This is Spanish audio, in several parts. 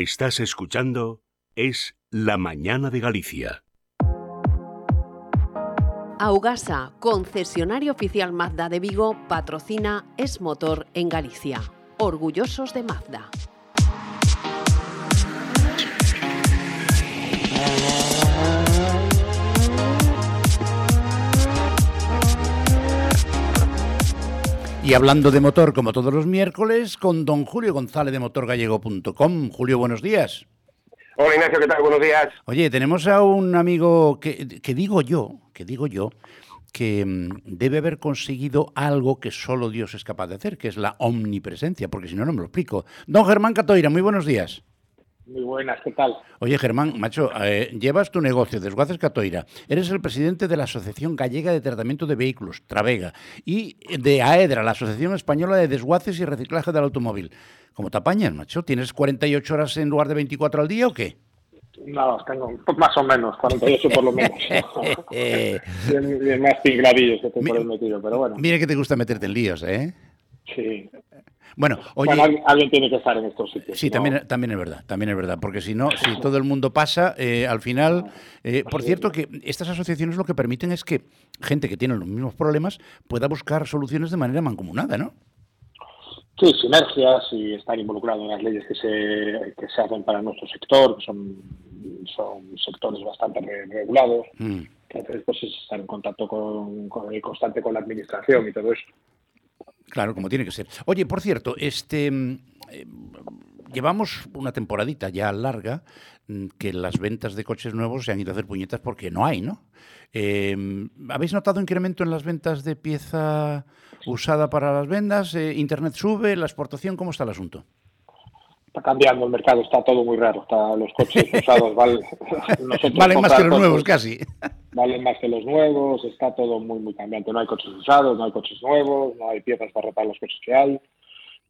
Estás escuchando Es la Mañana de Galicia. Augasa, concesionario oficial Mazda de Vigo, patrocina Es Motor en Galicia. Orgullosos de Mazda. Y hablando de motor, como todos los miércoles, con don Julio González de motorgallego.com. Julio, buenos días. Hola Ignacio, ¿qué tal? Buenos días. Oye, tenemos a un amigo que, que digo yo, que digo yo, que mm, debe haber conseguido algo que solo Dios es capaz de hacer, que es la omnipresencia, porque si no, no me lo explico. Don Germán Catoira, muy buenos días. Muy buenas, ¿qué tal? Oye, Germán, macho, eh, llevas tu negocio, Desguaces Catoira. Eres el presidente de la Asociación Gallega de Tratamiento de Vehículos, Travega, y de AEDRA, la Asociación Española de Desguaces y Reciclaje del Automóvil. ¿Cómo te apañas, macho? ¿Tienes 48 horas en lugar de 24 al día o qué? No, tengo más o menos, 48 por lo menos. bien, bien más tingladillos que estoy por el metido, pero bueno. Mire que te gusta meterte en líos, ¿eh? Sí. Bueno, oye, Bueno, alguien, tiene que estar en estos sitios. Sí, ¿no? también, también es verdad, también es verdad, porque si no, si todo el mundo pasa, eh, al final, eh, por cierto que estas asociaciones lo que permiten es que gente que tiene los mismos problemas pueda buscar soluciones de manera mancomunada, ¿no? Sí, sinergias y estar involucrado en las leyes que se, que se hacen para nuestro sector, que son, son sectores bastante re- regulados. Mm. Entonces, pues es estar en contacto con, con- constante con la administración y todo eso. Claro, como tiene que ser. Oye, por cierto, este mm, eh, llevamos una temporadita ya larga mm, que las ventas de coches nuevos se han ido a hacer puñetas porque no hay, ¿no? Eh, ¿Habéis notado incremento en las ventas de pieza usada para las vendas? Eh, ¿Internet sube? ¿La exportación? ¿Cómo está el asunto? Está cambiando el mercado, está todo muy raro. Está, los coches usados valen, Valen más que los nuevos, casi. Valen más que los nuevos, está todo muy, muy cambiante. No hay coches usados, no hay coches nuevos, no hay piezas para reparar los coches que hay.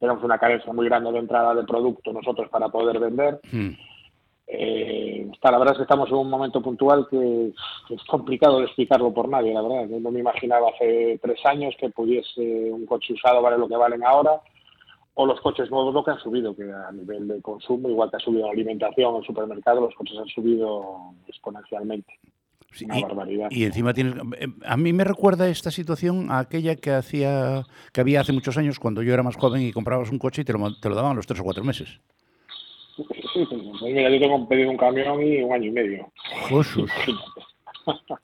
Tenemos una carencia muy grande de entrada de producto nosotros para poder vender. Mm. Eh, está, la verdad es que estamos en un momento puntual que, que es complicado de explicarlo por nadie, la verdad. Yo no me imaginaba hace tres años que pudiese un coche usado vale lo que valen ahora, o los coches nuevos lo que han subido, que a nivel de consumo, igual que ha subido la alimentación, el supermercado, los coches han subido exponencialmente. Una y, barbaridad. y encima tienes. eh, A mí me recuerda esta situación a aquella que hacía que había hace muchos años cuando yo era más joven y comprabas un coche y te lo, te lo daban a los tres o cuatro meses. Sí, mira, yo tengo pedido un camión y un año y medio. Jesús.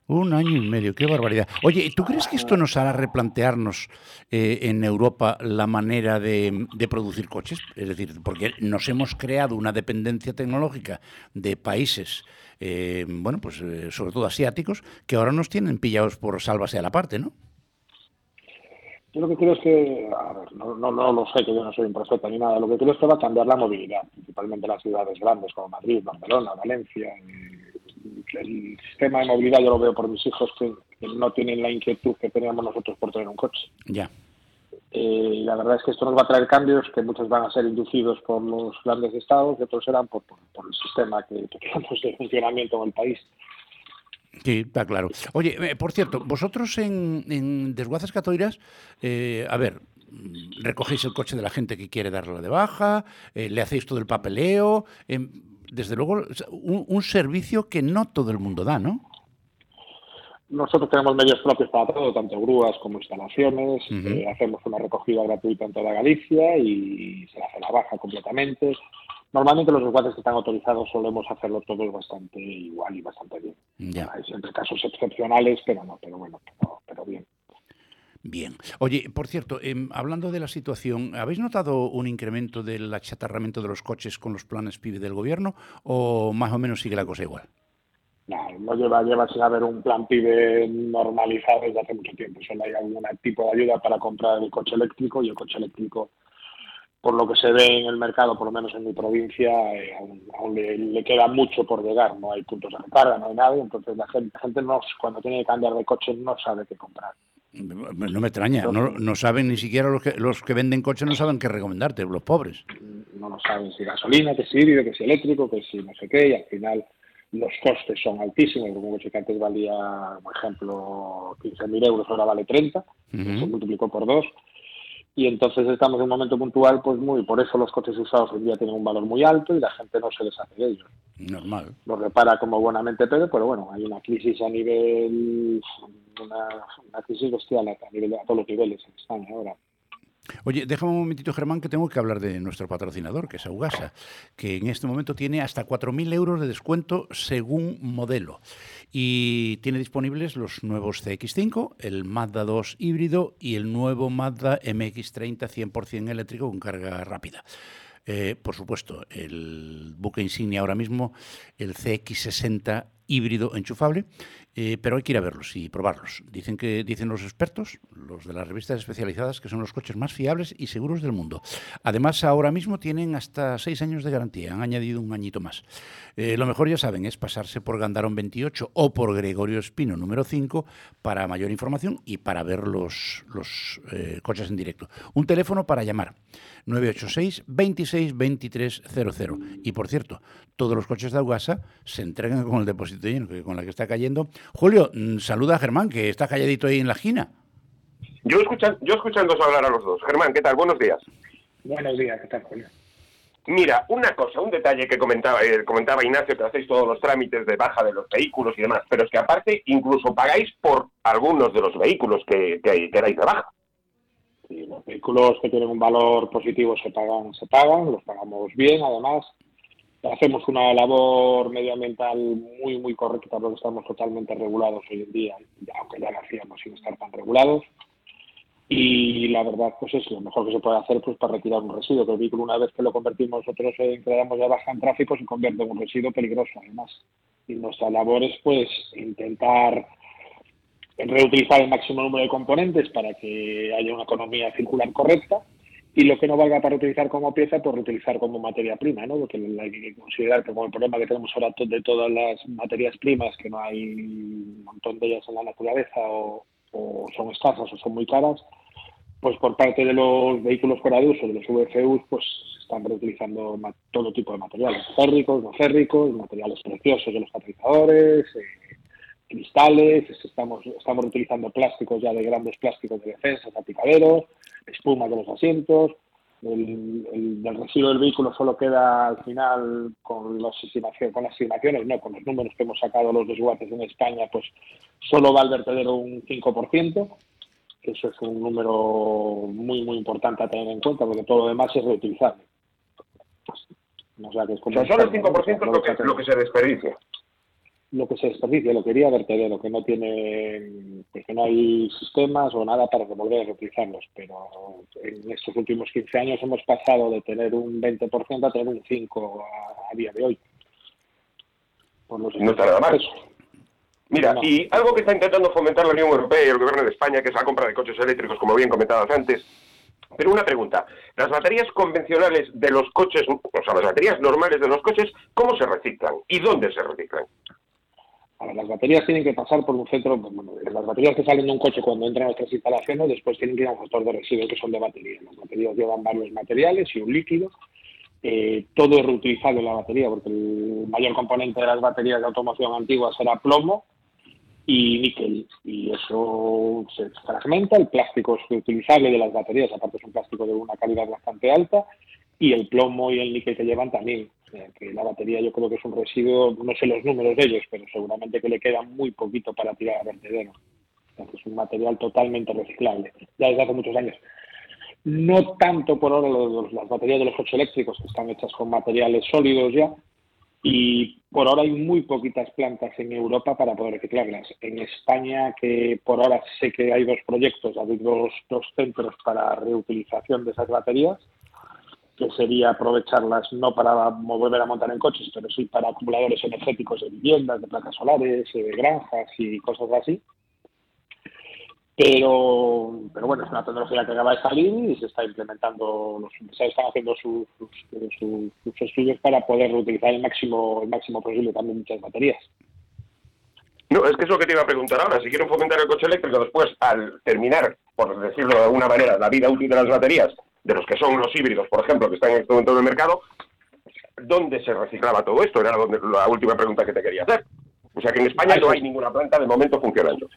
Un año y medio, qué barbaridad. Oye, ¿tú crees que esto nos hará replantearnos eh, en Europa la manera de, producir coches? Es decir, porque nos hemos creado una dependencia tecnológica de países, eh, bueno, pues eh, sobre todo asiáticos, que ahora nos tienen pillados por sálvase a la parte, ¿no? Yo lo que creo es que, a ver, no, no, no lo sé, que yo no soy un profeta ni nada, lo que creo es que va a cambiar la movilidad, principalmente en las ciudades grandes como Madrid, Barcelona, Valencia. El sistema de movilidad yo lo veo por mis hijos que, que no tienen la inquietud que teníamos nosotros por tener un coche. Ya. Eh, y la verdad es que esto nos va a traer cambios que muchos van a ser inducidos por los grandes estados y otros serán por, por, por el sistema que, que tenemos de funcionamiento en el país. Sí, está claro. Oye, eh, por cierto, vosotros en, en Desguaces Catoiras, eh, a ver, recogéis el coche de la gente que quiere darlo de baja, eh, le hacéis todo el papeleo, em, desde luego un, un servicio que no todo el mundo da, ¿no? Nosotros tenemos medios propios para todo, tanto grúas como instalaciones. Eh, hacemos una recogida gratuita en toda Galicia y se hace la baja completamente. Normalmente los desguaces que están autorizados solemos hacerlo todos bastante igual y bastante bien. Hay siempre casos excepcionales, pero no, pero bueno, pero, pero bien. Bien. Oye, por cierto, em, hablando de la situación, ¿habéis notado un incremento del achatarramiento de los coches con los planes PIB del gobierno o más o menos sigue la cosa igual? No, no lleva, lleva sin haber un plan PIB normalizado desde hace mucho tiempo. Solo hay algún tipo de ayuda para comprar el coche eléctrico y el coche eléctrico por lo que se ve en el mercado, por lo menos en mi provincia, eh, aún, le, queda mucho por llegar. No hay puntos de recarga, no hay nada, entonces la gente, gente no, cuando tiene que cambiar de coche no sabe qué comprar. No me extraña, no, no, saben ni siquiera los que, los que venden coches, no saben qué recomendarte, los pobres. No lo saben si gasolina, que si híbrido, que si eléctrico, que si no sé qué, y al final los costes son altísimos, como un coche que antes valía, por ejemplo, 15.000 euros, ahora vale 30, se multiplicó por dos, y entonces estamos en un momento puntual, pues muy, por eso los coches usados hoy día tienen un valor muy alto y la gente no se deshace de ellos. Normal. Lo repara como buenamente puede, pero bueno, hay una crisis a nivel, una, una crisis bestial a, nivel, a todos los niveles en España ahora. Oye, déjame un momentito, Germán, que tengo que hablar de nuestro patrocinador, que es Augasa, que en este momento tiene hasta 4.000 euros de descuento según modelo. Y tiene disponibles los nuevos CX5, el Mazda 2 híbrido y el nuevo Mazda MX30 100% eléctrico con carga rápida. Eh, por supuesto, el buque insignia ahora mismo, el CX60 híbrido enchufable, eh, pero hay que ir a verlos y probarlos. Dicen que dicen los expertos, los de las revistas especializadas, que son los coches más fiables y seguros del mundo. Además, ahora mismo tienen hasta seis años de garantía, han añadido un añito más. Eh, lo mejor, ya saben, es pasarse por Gandarón 28 o por Gregorio Espino número 5 para mayor información y para ver los, los eh, coches en directo. Un teléfono para llamar, 986 26 23 00. Y por cierto, todos los coches de Augasa se entregan con el depósito lleno, con la que está cayendo. Julio, mm, saluda a Germán, que está calladito ahí en la esquina. Yo, escuchan, yo escuchando hablar a los dos. Germán, ¿qué tal? Buenos días. Buenos días, ¿qué tal, Julio? Mira, una cosa, un detalle que comentaba, eh, comentaba Ignacio, que hacéis todos los trámites de baja de los vehículos y demás, pero es que aparte incluso pagáis por algunos de los vehículos que, que queráis de baja. Sí, los vehículos que tienen un valor positivo se pagan, se pagan, los pagamos bien, además. Hacemos una labor medioambiental muy, muy correcta porque estamos totalmente regulados hoy en día, aunque ya lo hacíamos sin estar tan regulados. Y la verdad pues es lo mejor que se puede hacer pues para retirar un residuo que el vehículo una vez que lo convertimos nosotros en que le ya baja en tráfico se convierte en un residuo peligroso además. Y nuestra labor es pues intentar reutilizar el máximo número de componentes para que haya una economía circular correcta y lo que no valga para utilizar como pieza, pues reutilizar como materia prima, ¿no? Porque hay que considerar que como el problema que tenemos ahora de todas las materias primas, que no hay un montón de ellas en la naturaleza o, son escasas o son muy caras, pues por parte de los vehículos fuera de uso, de los VFUs, pues están reutilizando todo tipo de materiales, férricos, no férricos, materiales preciosos de los catalizadores, eh, cristales, estamos, estamos utilizando plásticos ya de grandes plásticos de defensa, salpicaderos, espuma de los asientos, el, del residuo del vehículo solo queda al final con, estimaciones, con las estimaciones, no, con los números que hemos sacado los desguaces en España, pues solo va al vertedero un 5%, que eso es un número muy, muy importante a tener en cuenta, porque todo lo demás es reutilizable. O sea, que es como solo el 5% lo que, lo que se desperdicia lo que se desperdicia, lo que iría vertedero, que no tiene, pues que no hay sistemas o nada para volver a reutilizarlos. Pero en estos últimos 15 años hemos pasado de tener un 20% a tener un 5% a, día de hoy. no está nada mal. Mira, y algo que está intentando fomentar la Unión Europea y el Gobierno de España, que es la compra de coches eléctricos, como bien comentabas antes, pero una pregunta, las baterías convencionales de los coches, o sea, las baterías normales de los coches, ¿cómo se reciclan y dónde se reciclan? Las baterías tienen que pasar por un centro, bueno, las baterías que salen de un coche cuando entran a nuestras instalaciones, después tienen que ir a un gestor de residuos que son de batería. Las baterías llevan varios materiales y un líquido. Eh, todo es reutilizable en la batería, porque el mayor componente de las baterías de automoción antiguas era plomo y níquel. Y eso se fragmenta, el plástico es reutilizable de las baterías, aparte es un plástico de una calidad bastante alta, y el plomo y el níquel que llevan también. Que la batería yo creo que es un residuo, no sé los números de ellos, pero seguramente que le queda muy poquito para tirar a vertedero. es un material totalmente reciclable, ya desde hace muchos años. No tanto por ahora las baterías de los coches eléctricos, que están hechas con materiales sólidos ya, y por ahora hay muy poquitas plantas en Europa para poder reciclarlas. En España, que por ahora sé que hay dos proyectos, hay dos, dos centros para reutilización de esas baterías, que sería aprovecharlas no para volver a montar en coches, pero sí para acumuladores energéticos de viviendas, de placas solares, de granjas y cosas así. Pero, pero bueno, es una tecnología que acaba de salir y se está implementando, los empresarios están haciendo sus, sus, estudios para poder reutilizar el máximo, el máximo posible también muchas baterías. No, es que es lo que te iba a preguntar ahora. Si quieren fomentar el coche eléctrico después, al terminar, por decirlo de alguna manera, la vida útil de las baterías, de los que son los híbridos, por ejemplo, que están en este momento en el mercado, ¿dónde se reciclaba todo esto? Era la última pregunta que te quería hacer. O sea que en España no hay ninguna planta de momento funcionando.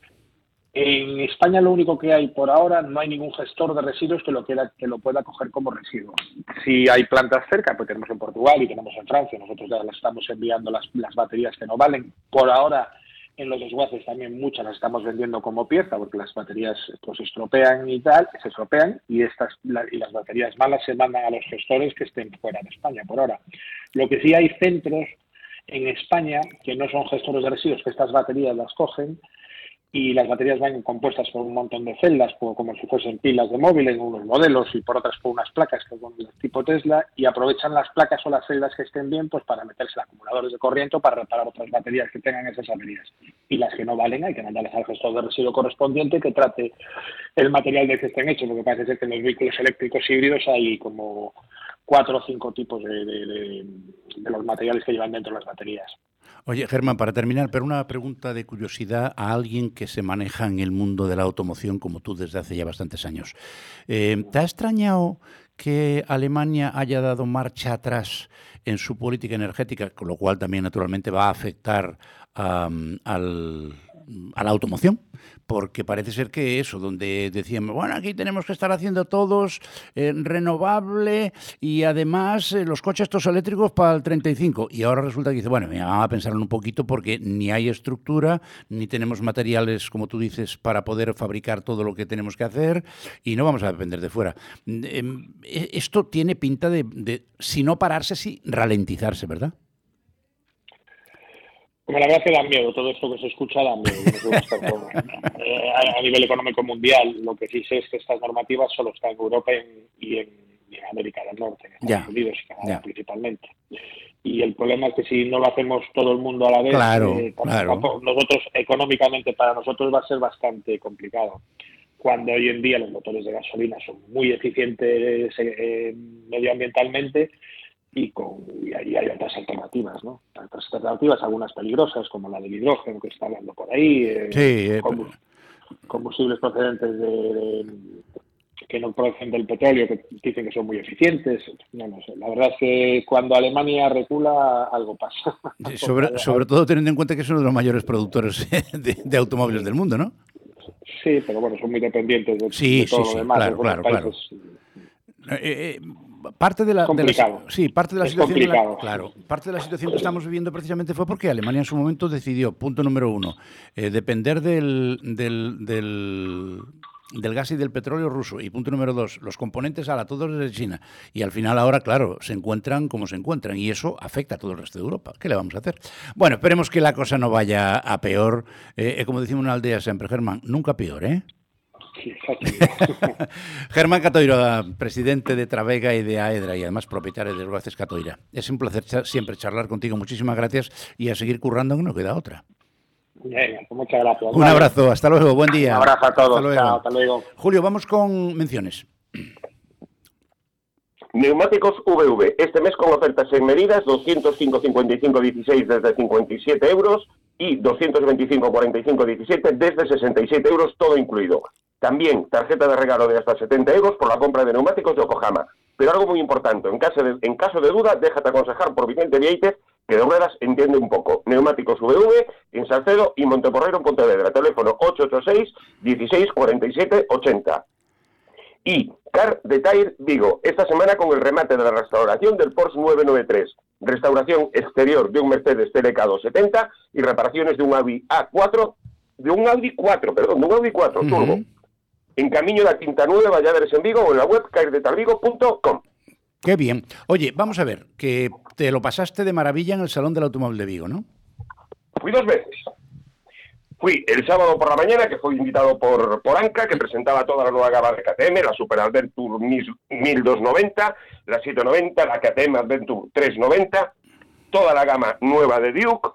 En España lo único que hay por ahora, no hay ningún gestor de residuos que lo, que lo pueda coger como residuo. Si hay plantas cerca, pues tenemos en Portugal y tenemos en Francia, nosotros ya las estamos enviando las, las baterías que no valen. Por ahora en los desguaces también muchas las estamos vendiendo como pieza porque las baterías pues estropean y tal, se estropean y estas y las baterías malas se mandan a los gestores que estén fuera de España por ahora. Lo que sí hay centros en España que no son gestores de residuos, que estas baterías las cogen y las baterías van compuestas por un montón de celdas, como si fuesen pilas de móvil en unos modelos y por otras por unas placas que son del tipo Tesla y aprovechan las placas o las celdas que estén bien pues para meterse acumuladores de corriente o para reparar otras baterías que tengan esas baterías. Y las que no valen hay que mandarlas al gestor de residuo correspondiente que trate el material de que estén hechos, porque parece ser que en los vehículos eléctricos híbridos hay como cuatro o cinco tipos de, de los materiales que llevan dentro las baterías. Oye, Germán, para terminar, pero una pregunta de curiosidad a alguien que se maneja en el mundo de la automoción como tú desde hace ya bastantes años. Eh, ¿Te ha extrañado que Alemania haya dado marcha atrás en su política energética, con lo cual también naturalmente va a afectar al a la automoción, porque parece ser que eso, donde decíamos, bueno, aquí tenemos que estar haciendo todos eh, renovable y además eh, los coches estos eléctricos para el 35. Y ahora resulta que dice, bueno, vamos a pensarlo un poquito porque ni hay estructura, ni tenemos materiales, como tú dices, para poder fabricar todo lo que tenemos que hacer y no vamos a depender de fuera. Em, e, esto tiene pinta de, de si no pararse, sí ralentizarse, ¿verdad? La verdad que da miedo, todo esto que se escucha da miedo. Eh, a, nivel económico mundial, lo que sí sé es que estas normativas solo están en Europa y en, América del Norte, en Estados Unidos y Canadá principalmente. Y el problema es que si no lo hacemos todo el mundo a la vez, eh, nosotros económicamente para nosotros va a ser bastante complicado. Cuando hoy en día los motores de gasolina son muy eficientes eh, medioambientalmente, y, con, y hay otras alternativas, ¿no? Otras alternativas, algunas peligrosas, como la del hidrógeno que está hablando por ahí, eh, eh, combustibles procedentes de, que no proceden del petróleo, que dicen que son muy eficientes. No, no sé. La verdad es que cuando Alemania recula, algo pasa. sobre, sobre todo teniendo en cuenta que es uno de los mayores productores de, automóviles del mundo, ¿no? Sí, pero bueno, son muy dependientes de, todo lo demás. Claro, claro, claro. Eh, parte de la, sí, parte de la situación, claro, parte de la situación que estamos viviendo precisamente fue porque Alemania en su momento decidió, punto número uno, eh, depender del, del, del, gas y del petróleo ruso. Y punto número dos, los componentes a la todos de China. Y al final ahora, claro, se encuentran como se encuentran. Y eso afecta a todo el resto de Europa. ¿Qué le vamos a hacer? Bueno, esperemos que la cosa no vaya a peor. Eh, como decimos en una aldea siempre, Germán, nunca peor, ¿eh? Germán Catoira, presidente de Travega y de Aedra y además propietario de Desguaces Catoira. Es un placer siempre charlar contigo. Muchísimas gracias y a seguir currando, no queda otra. Pues muchas gracias. Un abrazo, hasta luego, buen día. Un abrazo a todos. Hasta luego. Julio, vamos con menciones. Neumáticos VV. Este mes con ofertas en medidas 205-55-16 desde 57 euros y 225-45-17 desde 67 euros, todo incluido. También tarjeta de regalo de hasta 70 euros por la compra de neumáticos de Yokohama. Pero algo muy importante, en caso de, en caso de duda, déjate aconsejar por Vicente Vieites, que de ruedas entiende un poco. Neumáticos VV en Salcedo y Monteporrero en Pontevedra. Teléfono 886 16 47 80. Y Car Detail Vigo, esta semana con el remate de la restauración del Porsche 993. Restauración exterior de un Mercedes TLK 270 y reparaciones de un Audi A4, de un Audi 4, perdón, de un Audi 4 turbo en Camino de la Quinta Nueva, Valladares en Vigo o en la web caerdetalvigo.com. Qué bien. Oye, vamos a ver, que te lo pasaste de maravilla en el Salón del Automóvil de Vigo, ¿no? Fui dos veces. Fui el sábado por la mañana, que fui invitado por, por Anca, que presentaba toda la nueva gama de KTM, la Super Adventure 1290, la 790, la KTM Adventure 390, toda la gama nueva de Duke,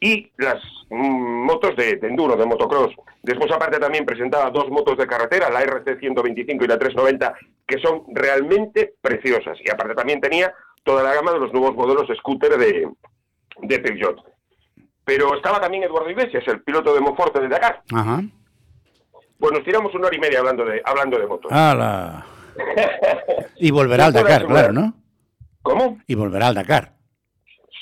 y las mm, motos de, de, enduro, de motocross. Después, aparte, también presentaba dos motos de carretera, la RC125 y la 390, que son realmente preciosas. Y aparte también tenía toda la gama de los nuevos modelos scooter de, de Peugeot. Pero estaba también Eduardo Iglesias, el piloto de Monforte de Dakar. Ajá. Pues nos tiramos una hora y media hablando de, hablando de motos. ¡Hala! y volverá al Dakar, claro, ¿no? ¿Cómo? Y volverá al Dakar.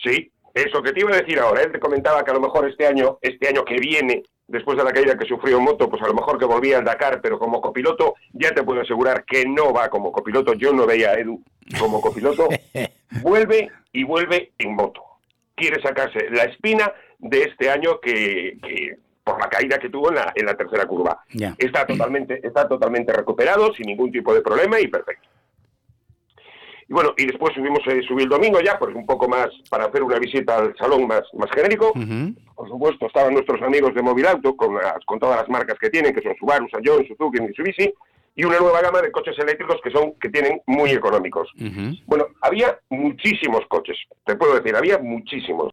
Sí, eso que te iba a decir ahora. Él te comentaba que a lo mejor este año, este año que viene, después de la caída que sufrió en moto, pues a lo mejor que volvía al Dakar, pero como copiloto, ya te puedo asegurar que no va como copiloto. Yo no veía a Edu como copiloto. vuelve y vuelve en moto. Quiere sacarse la espina de este año que, que por la caída que tuvo en la, en la tercera curva. Está totalmente, está totalmente recuperado, sin ningún tipo de problema y perfecto. Y bueno, y después subimos, eh, subí el domingo ya, pues un poco más para hacer una visita al salón más, más genérico. Por supuesto, estaban nuestros amigos de Móvil Auto, con, las- con todas las marcas que tienen, que son Subaru, Sanyong, Suzuki, Mitsubishi, y una nueva gama de coches eléctricos que son que tienen muy económicos. Bueno, había muchísimos coches, te puedo decir, había muchísimos.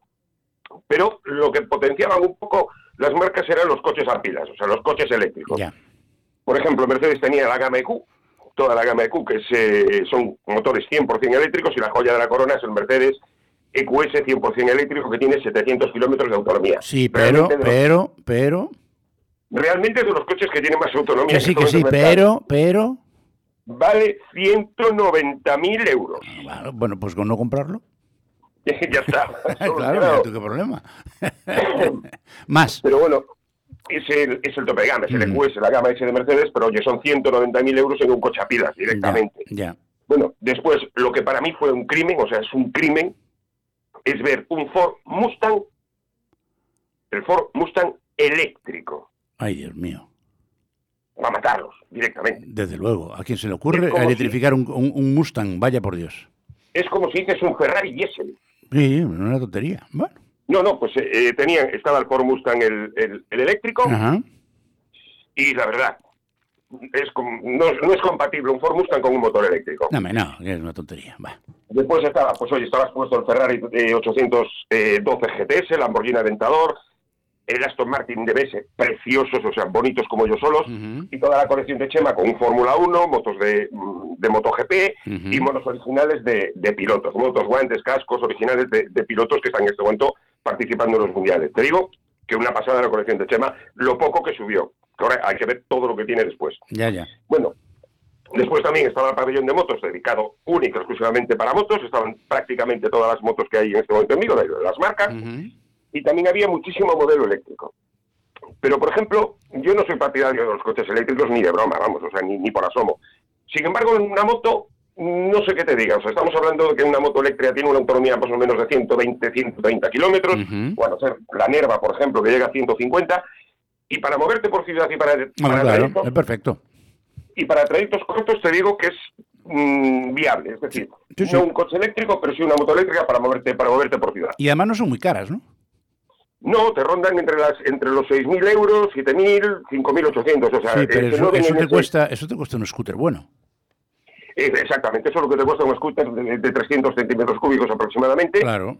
Pero lo que potenciaban un poco las marcas eran los coches a pilas, o sea, los coches eléctricos. Por ejemplo, Mercedes tenía la gama EQ, toda la gama EQ, que es, eh, son motores 100% eléctricos, y la joya de la corona es el Mercedes EQS 100% eléctrico, que tiene 700 kilómetros de autonomía. Sí, pero, Realmente de los- pero, pero. Realmente de los coches que tienen más autonomía. Que sí, que este sí, pero, pero. Vale 190.000 euros. Bueno, Bueno, pues con no comprarlo. ya está. claro, solucionado. mira tú qué problema. Más. Pero bueno, es el, es el tope de gama, es el Mm. EQS, la gama S de Mercedes, pero oye, son 190.000 euros en un coche a pilas directamente. Bueno, después, lo que para mí fue un crimen, o sea, es un crimen, es ver un Ford Mustang, el Ford Mustang eléctrico, Ay, Dios mío. para matarlos directamente. Desde luego. ¿A quién se le ocurre electrificar un, un- un Mustang? Vaya por Dios. Es como si dices un Ferrari diésel. Sí, una tontería. Bueno. No, no, pues eh, eh, tenían, estaba el Ford Mustang el, el- el eléctrico Ajá. y la verdad, es com- no, no es compatible un Ford Mustang con un motor eléctrico. No, me- no, es una tontería. Va. Después estaba, pues oye, estabas puesto el Ferrari eh, 812 GTS, el Lamborghini Aventador, el Aston Martin DBS, preciosos, o sea, bonitos como ellos solos, y toda la colección de Chema con un Fórmula 1, motos de, de MotoGP ujú. y motos originales de, de pilotos, motos, guantes, cascos originales de, de pilotos que están en este momento participando en los mundiales. Te digo que una pasada la colección de Chema, lo poco que subió, ahora hay que ver todo lo que tiene después. Ya, ya. Bueno, después también estaba el pabellón de motos dedicado única exclusivamente para motos, estaban prácticamente todas las motos que hay en este momento en Vigo, de las marcas, y también había muchísimo modelo eléctrico. Pero, por ejemplo, yo no soy partidario de los coches eléctricos ni de broma, vamos, o sea, ni, ni por asomo. Sin embargo, en una moto, no sé qué te diga, o sea, estamos hablando de que una moto eléctrica tiene una autonomía más o menos de 120, 130 kilómetros, Ujú. bueno, o sea, la Nerva, por ejemplo, que llega a 150, y para moverte por ciudad y para, Bueno, para claro, trayectos- es perfecto. y para trayectos cortos te digo que es mm, viable, es decir, Sí, sí. no un coche eléctrico, pero sí una moto eléctrica para moverte para moverte por ciudad. Y además no son muy caras, ¿no? No, te rondan entre las entre los 6.000 euros, 7.000, 5.800, o sea, Sí, pero eh, que eso, eso te cuesta, eso te cuesta un scooter bueno. Exactamente, eso es lo que te cuesta un scooter de, de 300 centímetros cúbicos aproximadamente, Claro.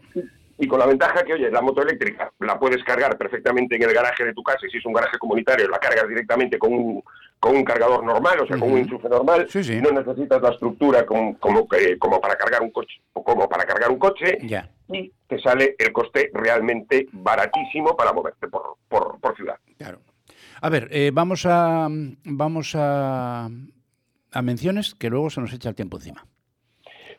y con la ventaja que, oye, la moto eléctrica la puedes cargar perfectamente en el garaje de tu casa, y si es un garaje comunitario, la cargas directamente con un, con un cargador normal, o sea, con un enchufe normal, Sí, sí. no necesitas la estructura como, como, para cargar un coche, como para cargar un coche, Ya. y te sale el coste realmente baratísimo para moverte por, por, por ciudad. Claro. A ver, eh, vamos a vamos a, a menciones que luego se nos echa el tiempo encima.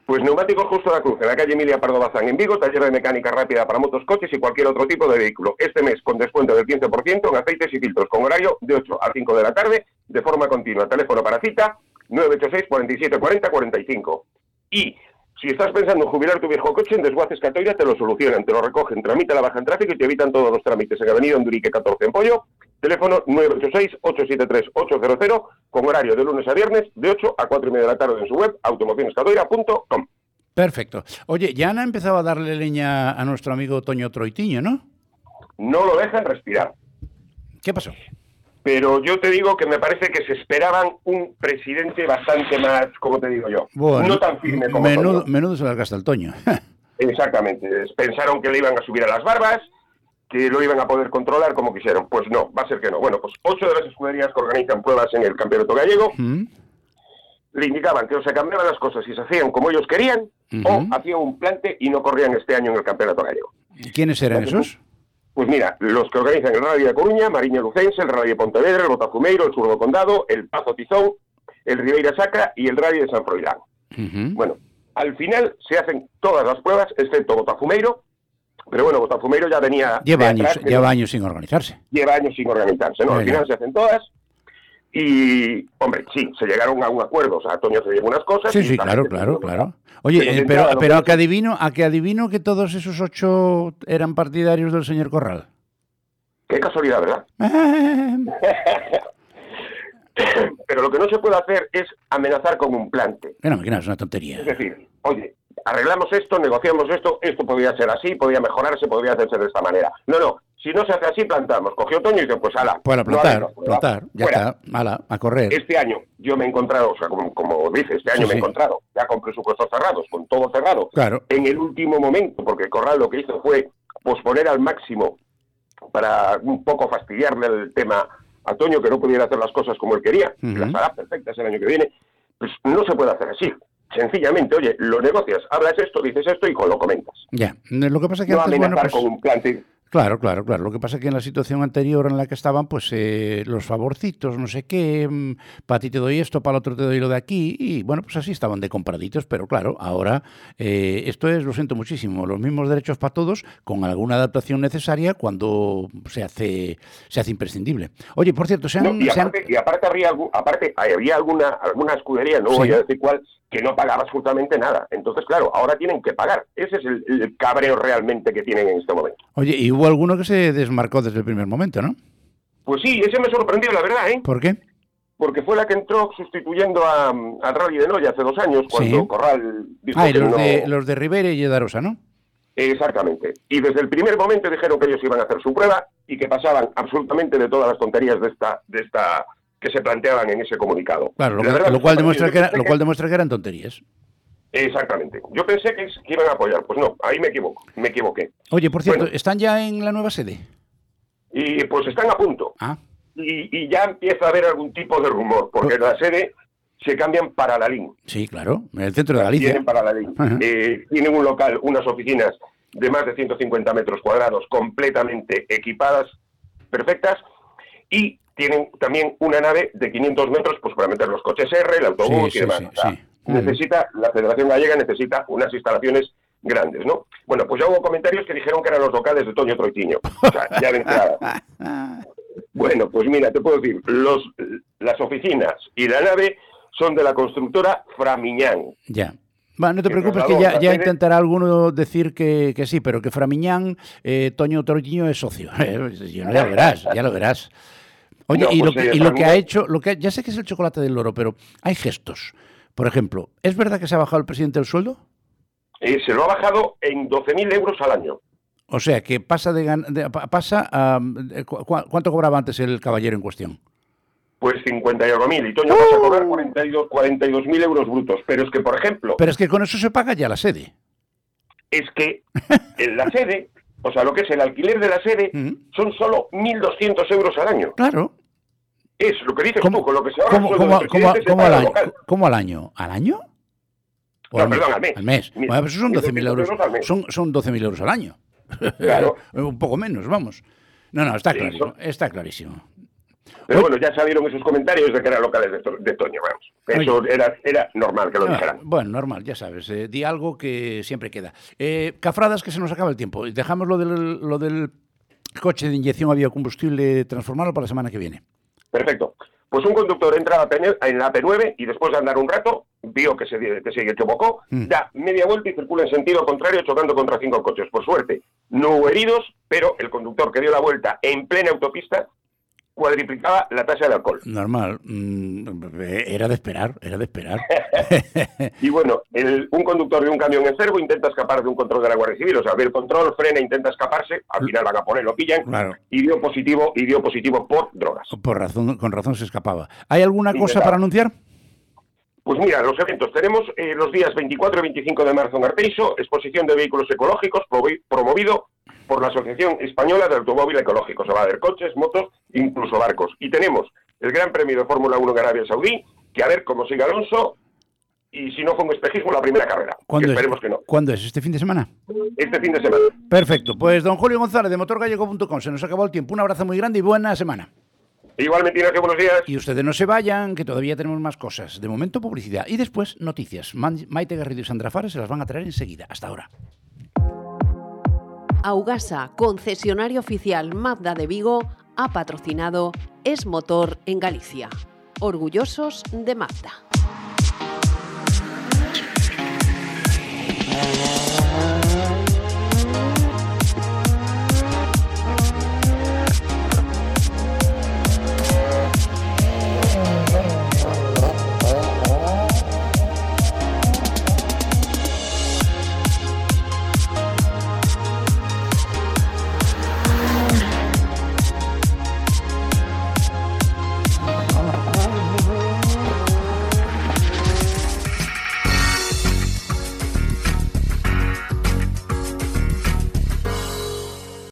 Pues neumáticos justo a la cruz, en la calle Emilia Pardo Bazán, en Vigo, taller de mecánica rápida para motos, coches y cualquier otro tipo de vehículo. Este mes con descuento del 15% en aceites y filtros, con horario de 8 a 5 de la tarde, de forma continua. Teléfono para cita 986 47 40 45. Y si estás pensando en jubilar tu viejo coche, en Desguaces Catoira te lo solucionan, te lo recogen, tramita la baja en tráfico y te evitan todos los trámites en Avenida Andurique 14 en Pollo. Teléfono 986-873-800, con horario de lunes a viernes, de 8 a 4 y media de la tarde en su web, automocionescatoira.com. Perfecto. Oye, ya han empezado a darle leña a nuestro amigo Toño Troitiño, ¿no? No lo dejan respirar. ¿Qué pasó? Pero yo te digo que me parece que se esperaban un presidente bastante más, como te digo yo, no tan firme como menudo, menudo se las gasta el Toño. Exactamente. Pensaron que le iban a subir a las barbas que lo iban a poder controlar como quisieron. Pues no, va a ser que no. Bueno, pues ocho de las escuderías que organizan pruebas en el campeonato gallego ¿Mm? le indicaban que o se cambiaban las cosas y se hacían como ellos querían, o hacían un plante y no corrían este año en el campeonato gallego. ¿Quiénes eran Entonces, esos? Pues mira, los que organizan el Rally de Coruña, Mariño Lucense, el Rally de Pontevedra, el Botafumeiro, el Surdo Condado, el Pazo Tizón, el Ribeira Sacra y el Rally de San Froilán. Bueno, al final se hacen todas las pruebas, excepto Botafumeiro, pero bueno, Botafumeiro ya venía... Lleva años, atrás, lleva no- años sin organizarse. lleva años sin organizarse, ¿no? Al final se hacen todas y, hombre, sí, se llegaron a un acuerdo, o sea, Toño se llevó unas cosas... Sí, y sí, la claro, claro, claro. Oye, Pero eh, pero, a que adivino, a que adivino que todos esos ocho eran partidarios del señor Corral. Qué casualidad, ¿verdad? Pero lo que no se puede hacer es amenazar con un plante. Que no, que no, es una tontería. Es decir, oye, arreglamos esto, negociamos esto, esto podría ser así, podría mejorarse, podría hacerse de esta manera. No, no, si no se hace así, plantamos. Cogió Toño y dice, pues ala. Para no plantar, prueba. plantar, ya Fuera. está, ala, a correr. Este año yo me he encontrado, o sea, como, como dice, este año Sí, me he sí. encontrado, ya con presupuestos cerrados, con todo cerrado, Claro. en el último momento, porque Corral lo que hizo fue posponer al máximo para un poco fastidiarle el tema a Toño, que no pudiera hacer las cosas como él quería, las hará perfectas el año que viene, pues no se puede hacer así. Sencillamente, oye, lo negocias, hablas esto, dices esto y con lo comentas. Ya. Lo que pasa es que No antes, bueno, pues, con un plante. Claro, claro, claro. Lo que pasa es que en la situación anterior en la que estaban, pues eh, los favorcitos, no sé qué, para ti te doy esto, para el otro te doy lo de aquí, y bueno, pues así estaban de compraditos, pero claro, ahora eh, esto es, lo siento muchísimo, los mismos derechos para todos, con alguna adaptación necesaria cuando se hace, se hace imprescindible. Oye, por cierto, se han... No, y, se han- aparte, y aparte habría, algu- aparte había alguna, alguna escudería, no Sí. voy a decir cuál, que no pagaba absolutamente nada. Entonces, claro, ahora tienen que pagar. Ese es el, el cabreo realmente que tienen en este momento. Oye, y hubo alguno que se desmarcó desde el primer momento, ¿no? Pues sí, ese me sorprendió, la verdad, ¿eh? ¿Por qué? Porque fue la que entró sustituyendo a, Rally de Noya hace dos años, cuando Sí. Corral dijo Ah, y que los, no- de, los de Rivera y Darosa, ¿no? Exactamente. Y desde el primer momento dijeron que ellos iban a hacer su prueba y que pasaban absolutamente de todas las tonterías de esta, de esta que se planteaban en ese comunicado. Claro, lo, La que- verdad lo me cual demuestra que era- lo cual demuestra que eran tonterías. Exactamente. Yo pensé que, que iban a apoyar. Pues no, ahí me equivoco, me equivoqué. Oye, por cierto, Bueno. ¿están ya en la nueva sede? Y pues están a punto. Ah, Y, y ya empieza a haber algún tipo de rumor, porque la sede se cambian para la LIN. sí, claro, en el centro de Galicia. Tienen para la LIN. Ajá. Eh, tienen un local, unas oficinas de más de 150 metros cuadrados, completamente equipadas, perfectas, y tienen también una nave de 500 metros pues para meter los coches R, el autobús Sí, y sí, demás. sí, O sí. Necesita, la Federación Gallega necesita unas instalaciones grandes, ¿no? Bueno, pues ya hubo comentarios que dijeron que eran los locales de Toño Troitiño. O sea, ya de entrada. Bueno, pues mira, te puedo decir, los, las oficinas y la nave son de la constructora Framiñán. Ya. Va, no te preocupes que ya, ya intentará alguno decir que, que sí, pero que Framiñán, eh, Toño Torquiño es socio. ya lo verás, ya lo verás. Oye, No, y, lo pues, que, y lo que ha hecho, lo que ya sé que es el chocolate del loro, pero hay gestos. Por ejemplo, ¿es verdad que se ha bajado el presidente el sueldo? Eh, se lo ha bajado en 12.000 euros al año. O sea, que pasa de, de- pa- pasa a eh, cu- cu- ¿cuánto cobraba antes el caballero en cuestión? Pues 50 y algo mil. Y Toño pasa a ¡Oh! cobrar 42 42.000 euros brutos. Pero es que, por ejemplo, Pero es que con eso se paga ya la sede. es que en la sede, o sea, lo que es el alquiler de la sede, son solo 1.200 euros al año. Claro. Es lo que dices ¿Cómo, tú, con lo que se ahorra cómo- al año? local. ¿Cómo al año? ¿Al año? ¿O No, perdón, al mes. Al mes. Mil- Bueno, pues eso son 12.000 1.200 euros. euros al mes. Son, son 12.000 euros al año. Claro. Un poco menos, vamos. No, no, está Sí, clarísimo. Está clarísimo. Pero bueno, ya salieron esos comentarios de que eran locales de, To- de Toño, vamos. Eso era, era normal que lo Ah, dijeran. bueno, normal, ya sabes. eh, di algo que siempre queda. Eh, cafradas, que se nos acaba el tiempo. Dejamos lo del, lo del coche de inyección a biocombustible transformado para la semana que viene. Perfecto. Pues un conductor entra a la P9 en la P9 y después de andar un rato, vio que se, que se equivocó, Mm. da media vuelta y circula en sentido contrario chocando contra cinco coches. Por suerte, no hubo heridos, pero el conductor que dio la vuelta en plena autopista cuadriplicaba la tasa de alcohol. Normal. mm, era de esperar, era de esperar. Y bueno, el- un conductor de un camión en servo intenta escapar de un control de la Guardia Civil, o sea, ve el control, frena, intenta escaparse, al final van a poner, lo pillan, Claro. y dio positivo, y dio positivo por drogas. Por razón, con razón se escapaba. ¿Hay alguna cosa para anunciar? Pues mira, los eventos. Tenemos eh, los días 24 y 25 de marzo en Arteiso, exposición de vehículos ecológicos promovido por la Asociación Española de Automóvil Ecológico. Se va a ver coches, motos, incluso barcos. Y tenemos el Gran Premio de Fórmula 1 en Arabia Saudí, que a ver cómo sigue Alonso y si no fue un espejismo la primera carrera. ¿Cuándo esperemos es? que no. ¿Cuándo es? ¿Este fin de semana? Este fin de semana. Perfecto. Pues don Julio González de motorgallego.com, se nos acabó el tiempo. Un abrazo muy grande y buena semana. Igualmente, Ignacio, buenos días. Y ustedes no se vayan, que todavía tenemos más cosas. De momento, publicidad. Y después, noticias. Maite Garrido y Sandra Fares se las van a traer enseguida. Hasta ahora. Augasa, concesionario oficial Mazda de Vigo, ha patrocinado Es Motor en Galicia. Orgullosos de Mazda.